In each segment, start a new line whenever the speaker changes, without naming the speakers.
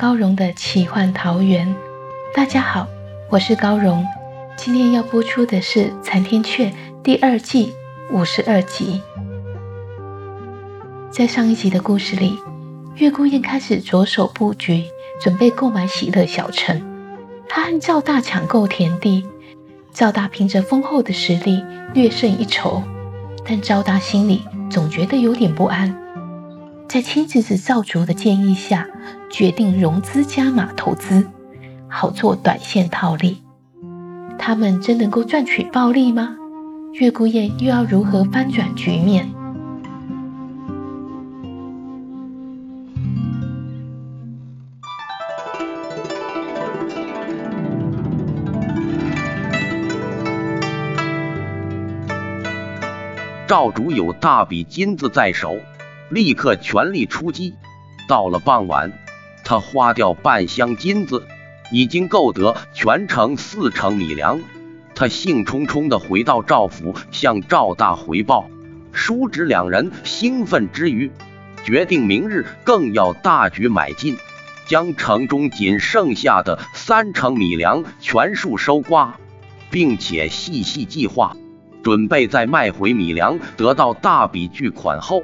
高荣的奇幻桃源。大家好，我是高荣。今天要播出的是《残天阙》第二季五十二集。在上一集的故事里，月孤雁开始着手布局，准备购买喜乐小城。他和赵大抢购田地，赵大凭着丰厚的实力略胜一筹，但赵大心里总觉得有点不安。在亲侄子赵竹的建议下，决定融资加码投资，好做短线套利。他们真能够赚取暴利吗？月孤雁又要如何翻转局面？
赵竹有大笔金子在手。立刻全力出击。到了傍晚，他花掉半箱金子，已经购得全城四成米粮。他兴冲冲地回到赵府，向赵大回报。叔侄两人兴奋之余，决定明日更要大举买进，将城中仅剩下的三成米粮全数收刮，并且细细计划，准备在卖回米粮得到大笔巨款后。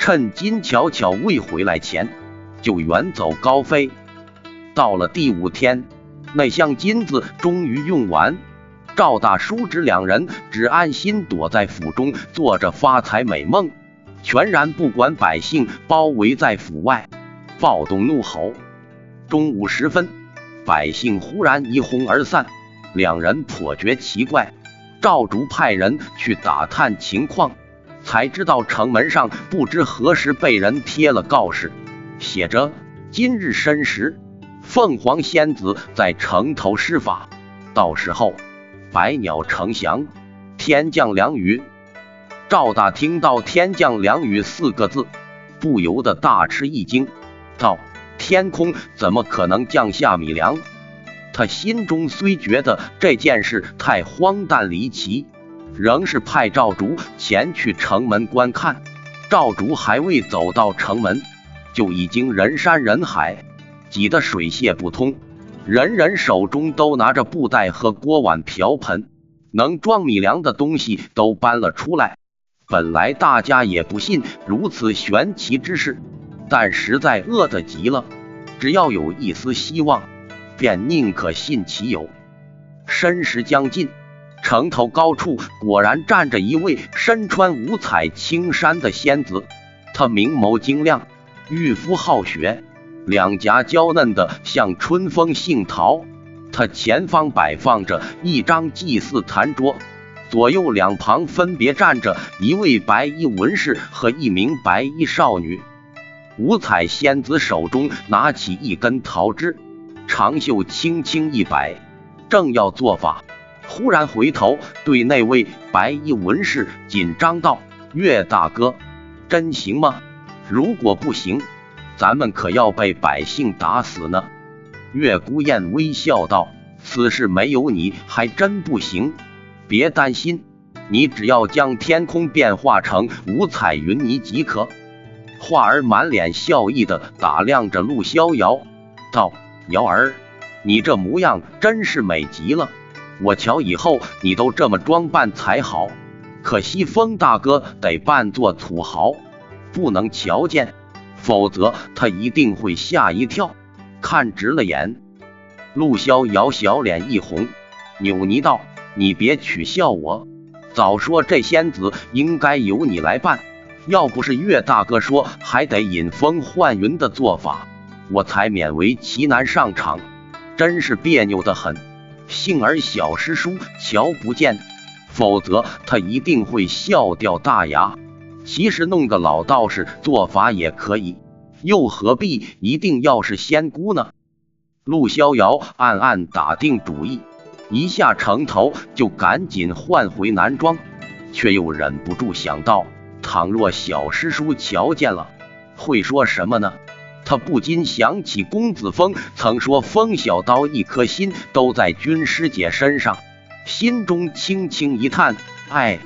趁金巧巧未回来前，就远走高飞。到了第五天，那箱金子终于用完，赵大叔侄两人只安心躲在府中，做着发财美梦，全然不管百姓包围在府外，暴动怒吼。中午时分，百姓忽然一哄而散，两人颇觉奇怪。赵竹派人去打探情况。才知道城门上不知何时被人贴了告示，写着今日申时，凤凰仙子在城头施法，到时候百鸟成祥，天降良雨。赵大听到“天降良雨”四个字，不由得大吃一惊，道：“天空怎么可能降下米粮？”他心中虽觉得这件事太荒诞离奇。仍是派赵竹前去城门观看。赵竹还未走到城门，就已经人山人海，挤得水泄不通。人人手中都拿着布袋和锅碗瓢盆，能装米粮的东西都搬了出来。本来大家也不信如此玄奇之事，但实在饿得极了，只要有一丝希望，便宁可信其有。申时将近。城头高处果然站着一位身穿五彩青衫的仙子，她明眸晶亮，玉肤皓雪，两颊娇嫩的像春风杏桃。她前方摆放着一张祭祀坛桌，左右两旁分别站着一位白衣文士和一名白衣少女。五彩仙子手中拿起一根桃枝，长袖轻轻一摆，正要做法。忽然回头对那位白衣文士紧张道：“岳大哥，真行吗？如果不行，咱们可要被百姓打死呢。”岳孤雁微笑道：“此事没有你还真不行，别担心，你只要将天空变化成五彩云霓即可。”话儿满脸笑意的打量着陆逍遥，道：“瑶儿，你这模样真是美极了。”我瞧以后你都这么装扮才好，可惜风大哥得扮作土豪，不能瞧见，否则他一定会吓一跳，看直了眼。陆逍遥小脸一红，扭捏道：“你别取笑我，早说这仙子应该由你来扮，要不是岳大哥说还得引风唤云的做法，我才勉为其难上场，真是别扭的很。幸而小师叔瞧不见，否则他一定会笑掉大牙。其实弄个老道士做法也可以，又何必一定要是仙姑呢？陆逍遥暗暗打定主意，一下城头就赶紧换回男装，却又忍不住想到，倘若小师叔瞧见了，会说什么呢？他不禁想起公子峰曾说风小刀一颗心都在军师姐身上，心中轻轻一叹，哎，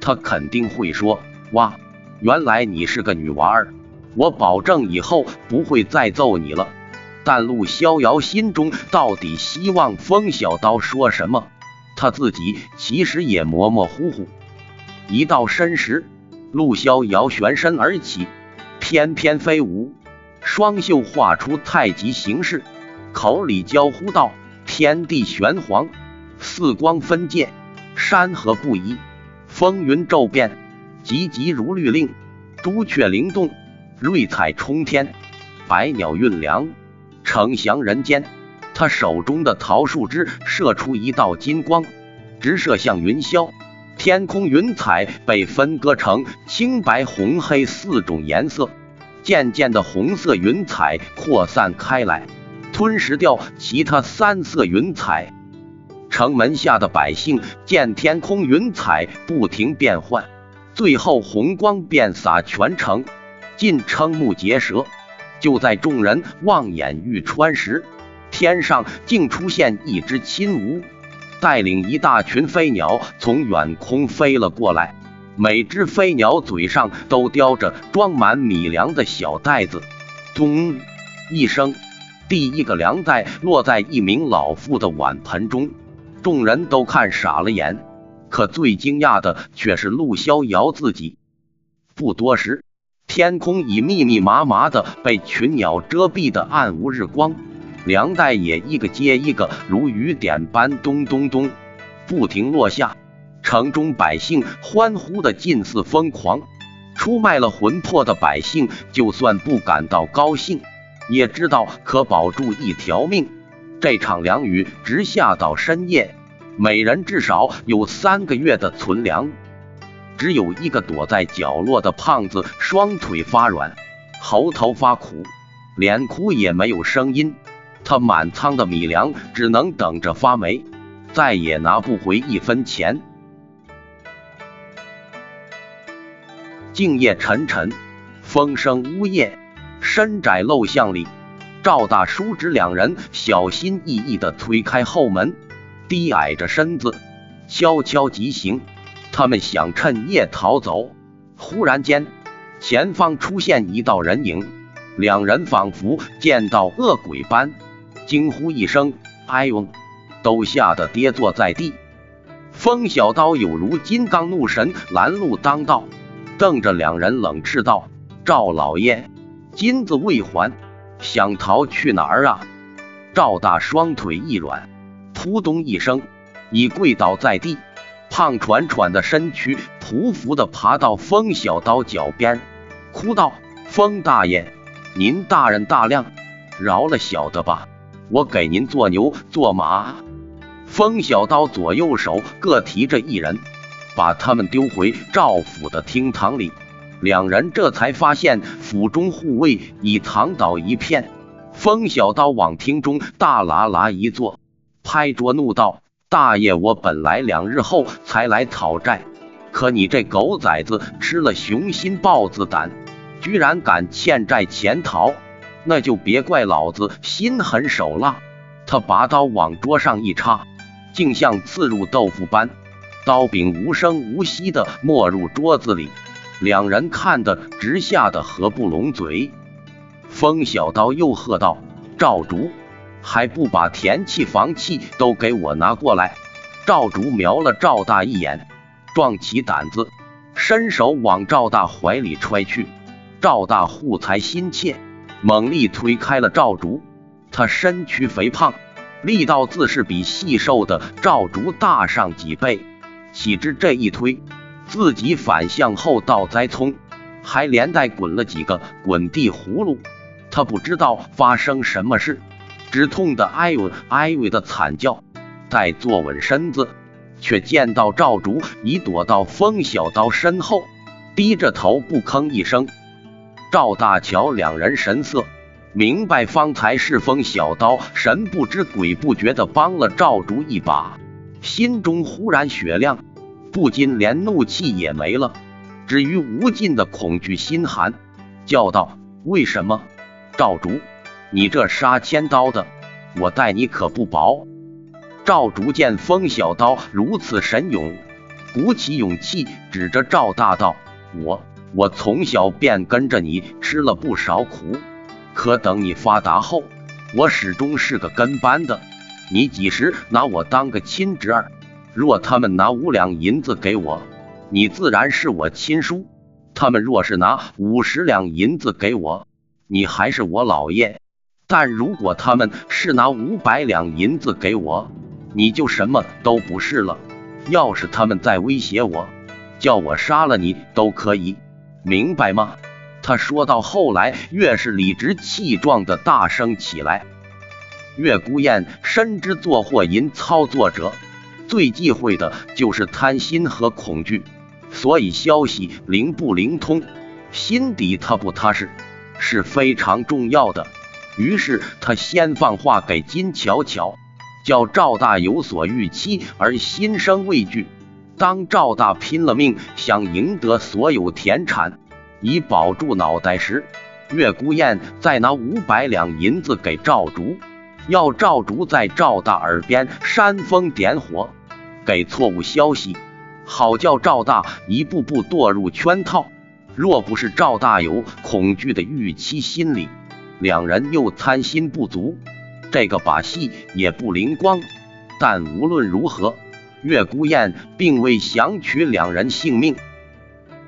他肯定会说，哇，原来你是个女娃儿，我保证以后不会再揍你了。但陆逍遥心中到底希望风小刀说什么，他自己其实也模模糊糊。一到申时，陆逍遥旋身而起，翩翩飞舞。双袖画出太极形势，口里娇呼道：“天地玄黄，四光分界，山河不移，风云骤变，急急如律令，朱雀灵动，瑞彩冲天，百鸟运粮，呈祥人间。”他手中的桃树枝射出一道金光，直射向云霄。天空云彩被分割成青白红黑四种颜色。渐渐的，红色云彩扩散开来，吞噬掉其他三色云彩。城门下的百姓见天空云彩不停变换，最后红光遍洒全城，尽瞠目结舌。就在众人望眼欲穿时，天上竟出现一只青乌，带领一大群飞鸟从远空飞了过来。每只飞鸟嘴上都叼着装满米粮的小袋子，咚一声，第一个粮袋落在一名老妇的碗盆中，众人都看傻了眼。可最惊讶的却是陆逍遥自己。不多时，天空已密密麻麻的被群鸟遮蔽的暗无日光，粮袋也一个接一个如雨点般咚咚咚不停落下。城中百姓欢呼的近似疯狂，出卖了魂魄的百姓，就算不感到高兴，也知道可保住一条命。这场凉雨直下到深夜，每人至少有三个月的存粮。只有一个躲在角落的胖子，双腿发软，喉头发苦，连哭也没有声音。他满仓的米粮只能等着发霉，再也拿不回一分钱。静夜沉沉，风声呜咽。深窄陋巷里，赵大叔侄两人小心翼翼地推开后门，低矮着身子，悄悄疾行。他们想趁夜逃走。忽然间，前方出现一道人影，两人仿佛见到恶鬼般，惊呼一声：“哎呦！”都吓得跌坐在地。风小刀有如金刚怒神拦路当道。瞪着两人冷斥道：“赵老爷，金子未还，想逃去哪儿啊？”赵大双腿一软，扑通一声已跪倒在地，胖喘喘的身躯匍匐的爬到风小刀脚边，哭道：“风大爷，您大人大量，饶了小的吧，我给您做牛做马。”风小刀左右手各提着一人。把他们丢回赵府的厅堂里，两人这才发现府中护卫已躺倒一片。风小刀往厅中大喇喇一坐，拍桌怒道：“大爷，我本来两日后才来讨债，可你这狗崽子吃了雄心豹子胆，居然敢欠债潜逃，那就别怪老子心狠手辣。”他拔刀往桌上一插，竟像刺入豆腐般。刀柄无声无息地没入桌子里，两人看得直吓得合不拢嘴。风小刀又喝道：“赵竹，还不把田气房契都给我拿过来！”赵竹瞄了赵大一眼，壮起胆子，伸手往赵大怀里揣去。赵大护财心切，猛力推开了赵竹。他身躯肥胖，力道自是比细瘦的赵竹大上几倍。岂知这一推，自己反向后倒栽葱，还连带滚了几个滚地葫芦。他不知道发生什么事，只痛得哎呦哎呦的惨叫。待坐稳身子，却见到赵竹已躲到风小刀身后，低着头不吭一声。赵大乔两人神色，明白方才是风小刀神不知鬼不觉的帮了赵竹一把，心中忽然雪亮，不禁连怒气也没了，至于无尽的恐惧心寒，叫道：“为什么？赵竹，你这杀千刀的，我待你可不薄。”赵竹见风小刀如此神勇，鼓起勇气指着赵大道：“我。”我从小便跟着你吃了不少苦，可等你发达后，我始终是个跟班的。你几时拿我当个亲侄儿？若他们拿五两银子给我，你自然是我亲叔；他们若是拿五十两银子给我，你还是我老爷。但如果他们是拿五百两银子给我，你就什么都不是了。要是他们再威胁我，叫我杀了你都可以。明白吗？他说到后来，越是理直气壮的大声起来。月孤雁深知做货银操作者最忌讳的就是贪心和恐惧，所以消息灵不灵通，心底踏不踏实是非常重要的。于是他先放话给金巧巧，叫赵大有所预期而心生畏惧。当赵大拼了命想赢得所有田产，以保住脑袋时，月孤雁再拿五百两银子给赵竹，要赵竹在赵大耳边煽风点火，给错误消息，好叫赵大一步步堕入圈套。若不是赵大有恐惧的预期心理，两人又贪心不足，这个把戏也不灵光。但无论如何。月孤雁并未想取两人性命。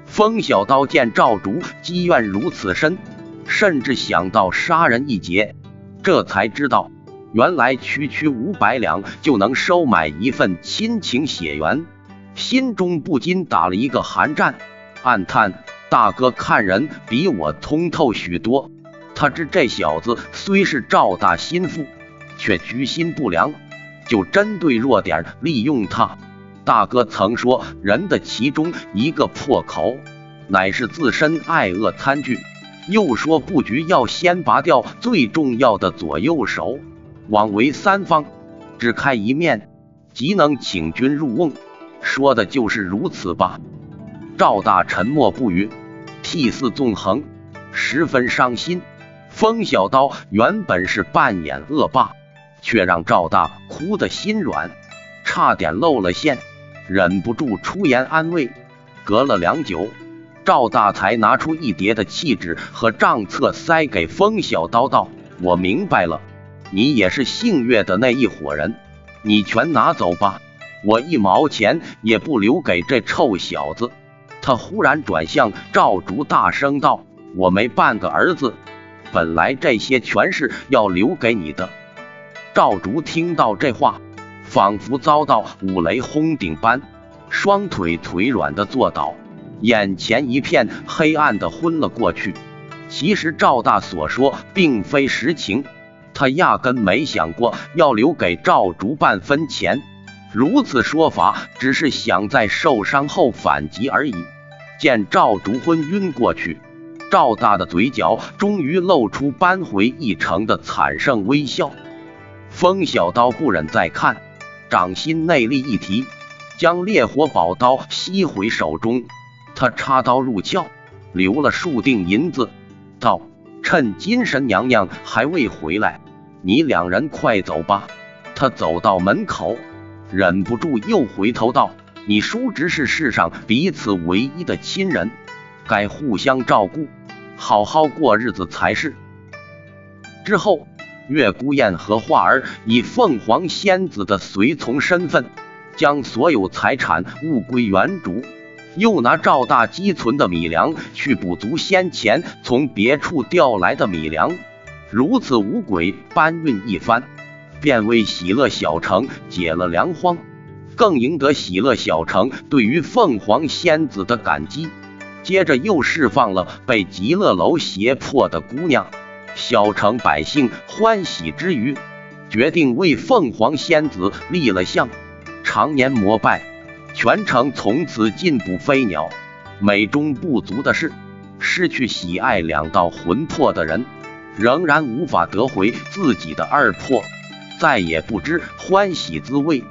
风小刀见赵竹积怨如此深，甚至想到杀人一劫，这才知道原来区区五百两就能收买一份亲情血缘，心中不禁打了一个寒战，暗叹大哥看人比我通透许多。他知这小子虽是赵大心腹，却居心不良。就针对弱点利用他。大哥曾说，人的其中一个破口，乃是自身爱恶贪惧。又说布局要先拔掉最重要的左右手，枉为三方，只开一面，即能请君入瓮。说的就是如此吧。赵大沉默不语，涕泗纵横，十分伤心。风小刀原本是扮演恶霸。却让赵大哭得心软，差点露了馅，忍不住出言安慰。隔了良久，赵大才拿出一叠的契纸和账册，塞给风小刀道：“我明白了，你也是姓岳的那一伙人，你全拿走吧，我一毛钱也不留给这臭小子。”他忽然转向赵竹，大声道：“我没半个儿子，本来这些全是要留给你的。”赵竹听到这话，仿佛遭到五雷轰顶般，双腿腿软的坐倒，眼前一片黑暗的昏了过去。其实赵大所说并非实情，他压根没想过要留给赵竹半分钱，如此说法只是想在受伤后反击而已。见赵竹昏晕过去，赵大的嘴角终于露出扳回一城的惨胜微笑。风小刀不忍再看，掌心内力一提，将烈火宝刀吸回手中。他插刀入鞘，留了数锭银子，道：“趁金神娘娘还未回来，你两人快走吧。”他走到门口，忍不住又回头道：“你叔侄是世上彼此唯一的亲人，该互相照顾，好好过日子才是。”之后。月孤雁和画儿以凤凰仙子的随从身份，将所有财产物归原主，又拿赵大积存的米粮去补足先前从别处调来的米粮，如此五鬼搬运一番，便为喜乐小城解了粮荒，更赢得喜乐小城对于凤凰仙子的感激。接着又释放了被极乐楼胁迫的姑娘。小城百姓欢喜之余，决定为凤凰仙子立了像，常年膜拜。全城从此进补飞鸟。美中不足的是，失去喜爱两道魂魄的人，仍然无法得回自己的二魄，再也不知欢喜滋味。